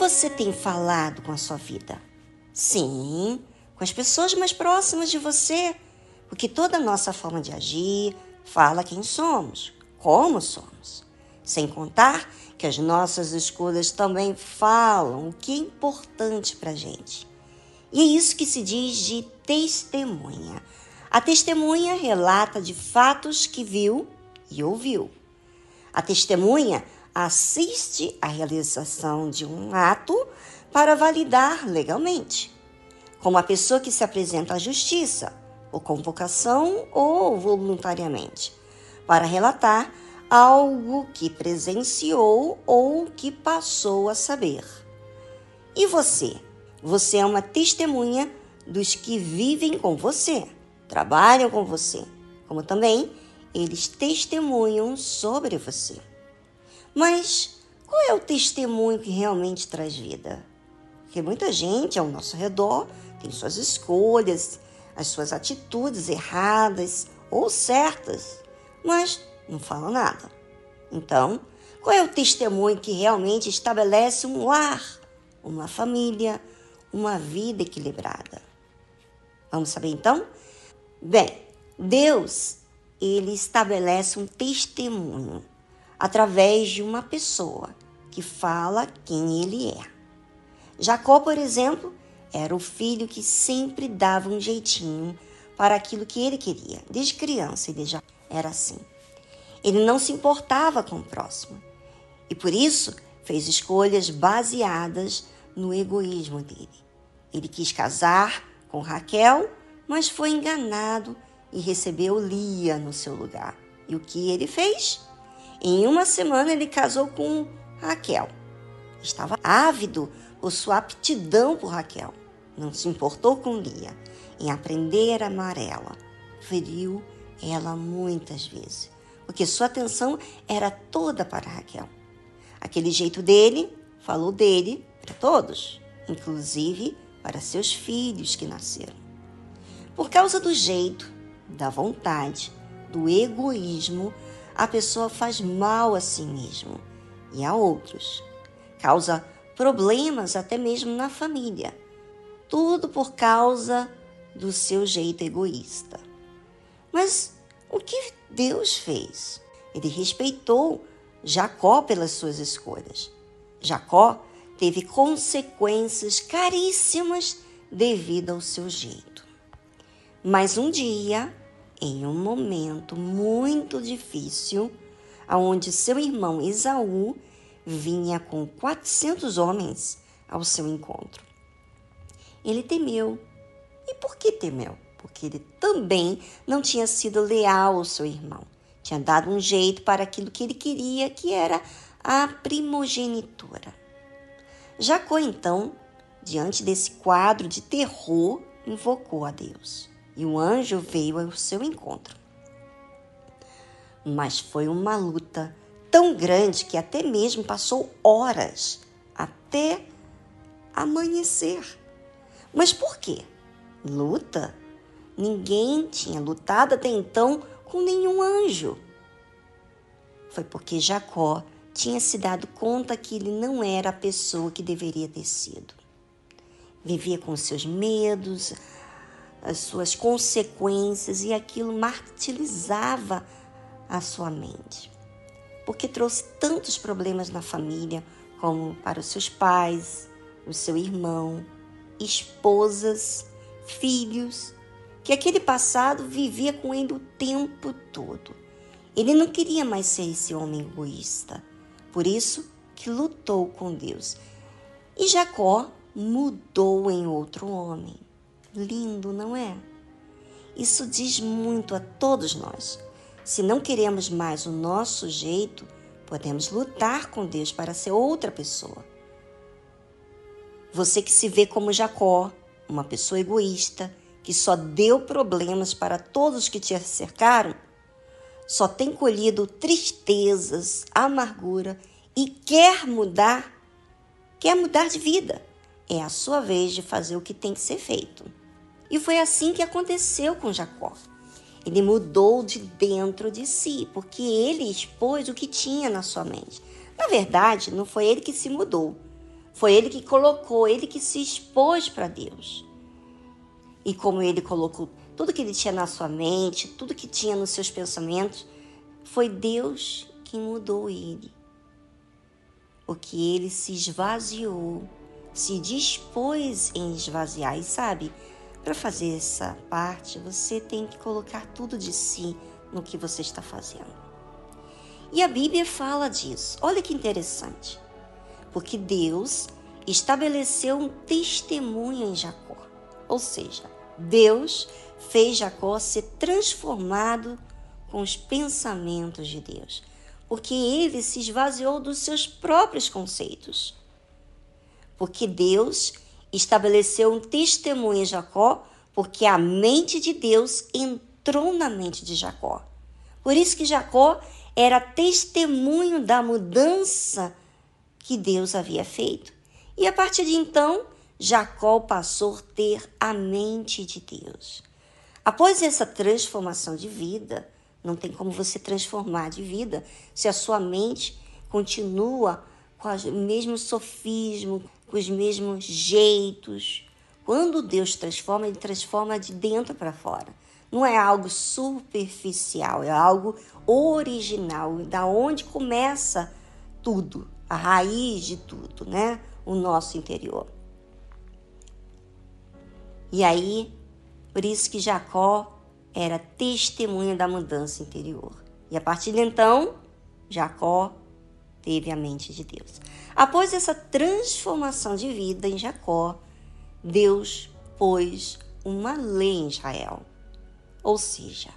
você tem falado com a sua vida? Sim, com as pessoas mais próximas de você, porque toda a nossa forma de agir fala quem somos, como somos. Sem contar que as nossas escolhas também falam o que é importante para a gente. E é isso que se diz de testemunha. A testemunha relata de fatos que viu e ouviu. A testemunha assiste à realização de um ato para validar legalmente, como a pessoa que se apresenta à justiça, por convocação ou voluntariamente, para relatar algo que presenciou ou que passou a saber. E você? Você é uma testemunha dos que vivem com você, trabalham com você, como também eles testemunham sobre você. Mas qual é o testemunho que realmente traz vida? Porque muita gente ao nosso redor tem suas escolhas, as suas atitudes erradas ou certas, mas não fala nada. Então, qual é o testemunho que realmente estabelece um lar, uma família, uma vida equilibrada? Vamos saber então? Bem, Deus, ele estabelece um testemunho através de uma pessoa que fala quem ele é. Jacó, por exemplo, era o filho que sempre dava um jeitinho para aquilo que ele queria. Desde criança ele já era assim. Ele não se importava com o próximo e por isso fez escolhas baseadas no egoísmo dele. Ele quis casar com Raquel, mas foi enganado e recebeu Lia no seu lugar. E o que ele fez? Em uma semana ele casou com Raquel. Estava ávido por sua aptidão por Raquel. Não se importou com Lia em aprender a amar ela. Feriu ela muitas vezes porque sua atenção era toda para Raquel. Aquele jeito dele falou dele para todos, inclusive para seus filhos que nasceram. Por causa do jeito, da vontade, do egoísmo, a pessoa faz mal a si mesmo e a outros. Causa problemas até mesmo na família. Tudo por causa do seu jeito egoísta. Mas o que Deus fez? Ele respeitou Jacó pelas suas escolhas. Jacó teve consequências caríssimas devido ao seu jeito. Mas um dia, em um momento muito difícil, aonde seu irmão Esaú vinha com 400 homens ao seu encontro. Ele temeu. E por que temeu? porque ele também não tinha sido leal ao seu irmão. Tinha dado um jeito para aquilo que ele queria, que era a primogenitura. Jacó, então, diante desse quadro de terror, invocou a Deus e o anjo veio ao seu encontro. Mas foi uma luta tão grande que até mesmo passou horas até amanhecer. Mas por quê? Luta Ninguém tinha lutado até então com nenhum anjo. Foi porque Jacó tinha se dado conta que ele não era a pessoa que deveria ter sido. Vivia com seus medos, as suas consequências e aquilo martirizava a sua mente. Porque trouxe tantos problemas na família, como para os seus pais, o seu irmão, esposas, filhos que aquele passado vivia com ele o tempo todo. Ele não queria mais ser esse homem egoísta. Por isso que lutou com Deus. E Jacó mudou em outro homem. Lindo, não é? Isso diz muito a todos nós. Se não queremos mais o nosso jeito, podemos lutar com Deus para ser outra pessoa. Você que se vê como Jacó, uma pessoa egoísta, que só deu problemas para todos que te cercaram, só tem colhido tristezas, amargura e quer mudar, quer mudar de vida. É a sua vez de fazer o que tem que ser feito. E foi assim que aconteceu com Jacó. Ele mudou de dentro de si, porque ele expôs o que tinha na sua mente. Na verdade, não foi ele que se mudou, Foi ele que colocou, ele que se expôs para Deus. E como ele colocou tudo que ele tinha na sua mente, tudo que tinha nos seus pensamentos, foi Deus quem mudou ele. Porque ele se esvaziou, se dispôs em esvaziar. E sabe, para fazer essa parte, você tem que colocar tudo de si no que você está fazendo. E a Bíblia fala disso. Olha que interessante. Porque Deus estabeleceu um testemunho em Jacó. Ou seja, Deus fez Jacó ser transformado com os pensamentos de Deus, porque ele se esvaziou dos seus próprios conceitos. Porque Deus estabeleceu um testemunho em Jacó, porque a mente de Deus entrou na mente de Jacó. Por isso que Jacó era testemunho da mudança que Deus havia feito. E a partir de então, Jacó passou a ter a mente de Deus. Após essa transformação de vida, não tem como você transformar de vida se a sua mente continua com o mesmo sofismo, com os mesmos jeitos. Quando Deus transforma, ele transforma de dentro para fora. Não é algo superficial, é algo original, da onde começa tudo, a raiz de tudo, né? O nosso interior. E aí, por isso que Jacó era testemunha da mudança interior. E a partir de então, Jacó teve a mente de Deus. Após essa transformação de vida em Jacó, Deus pôs uma lei em Israel. Ou seja,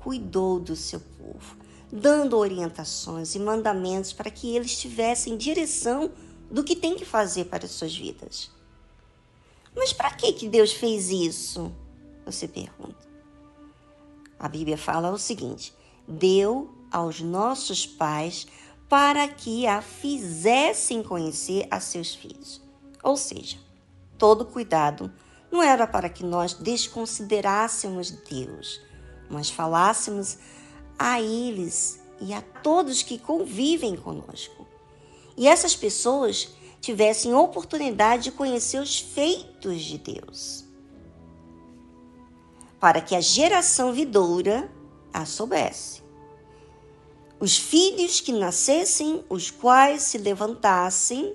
cuidou do seu povo, dando orientações e mandamentos para que eles tivessem direção do que tem que fazer para as suas vidas. Mas para que que Deus fez isso? Você pergunta. A Bíblia fala o seguinte: deu aos nossos pais para que a fizessem conhecer a seus filhos. Ou seja, todo cuidado não era para que nós desconsiderássemos Deus, mas falássemos a eles e a todos que convivem conosco. E essas pessoas tivessem oportunidade de conhecer os feitos de Deus para que a geração vidoura a soubesse. Os filhos que nascessem, os quais se levantassem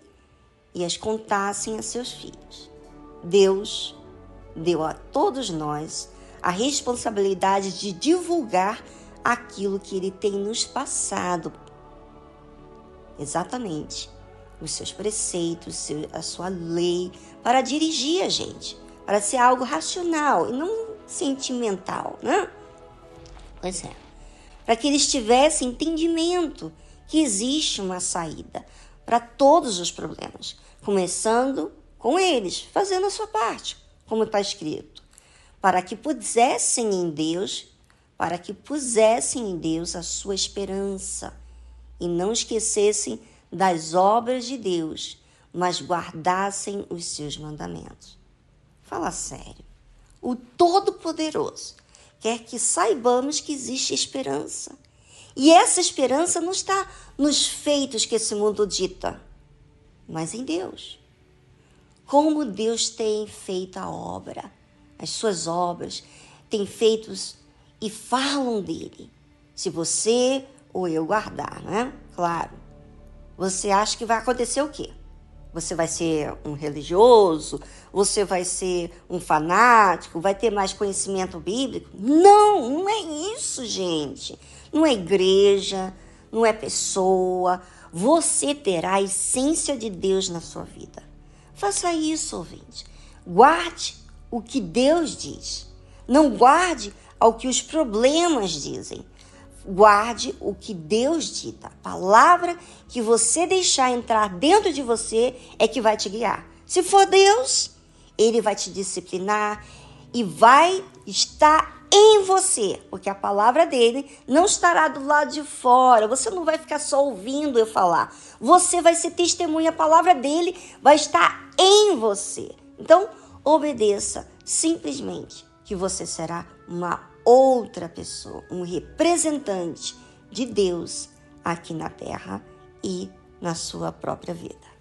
e as contassem a seus filhos. Deus deu a todos nós a responsabilidade de divulgar aquilo que Ele tem nos passado. Exatamente. Os seus preceitos, a sua lei, para dirigir a gente, para ser algo racional e não sentimental, né? Pois é. Para que eles tivessem entendimento que existe uma saída para todos os problemas, começando com eles, fazendo a sua parte, como está escrito, para que pusessem em Deus, para que pusessem em Deus a sua esperança e não esquecessem das obras de Deus, mas guardassem os seus mandamentos. Fala sério o Todo-Poderoso, quer que saibamos que existe esperança. E essa esperança não está nos feitos que esse mundo dita, mas em Deus. Como Deus tem feito a obra, as suas obras, tem feitos e falam dele. Se você ou eu guardar, né? Claro. Você acha que vai acontecer o quê? Você vai ser um religioso? Você vai ser um fanático? Vai ter mais conhecimento bíblico? Não, não é isso, gente. Não é igreja, não é pessoa. Você terá a essência de Deus na sua vida. Faça isso, ouvinte. Guarde o que Deus diz. Não guarde ao que os problemas dizem guarde o que Deus dita. A palavra que você deixar entrar dentro de você é que vai te guiar. Se for Deus, ele vai te disciplinar e vai estar em você, porque a palavra dele não estará do lado de fora. Você não vai ficar só ouvindo eu falar. Você vai ser testemunha, a palavra dele vai estar em você. Então, obedeça simplesmente que você será uma outra pessoa, um representante de Deus aqui na terra e na sua própria vida.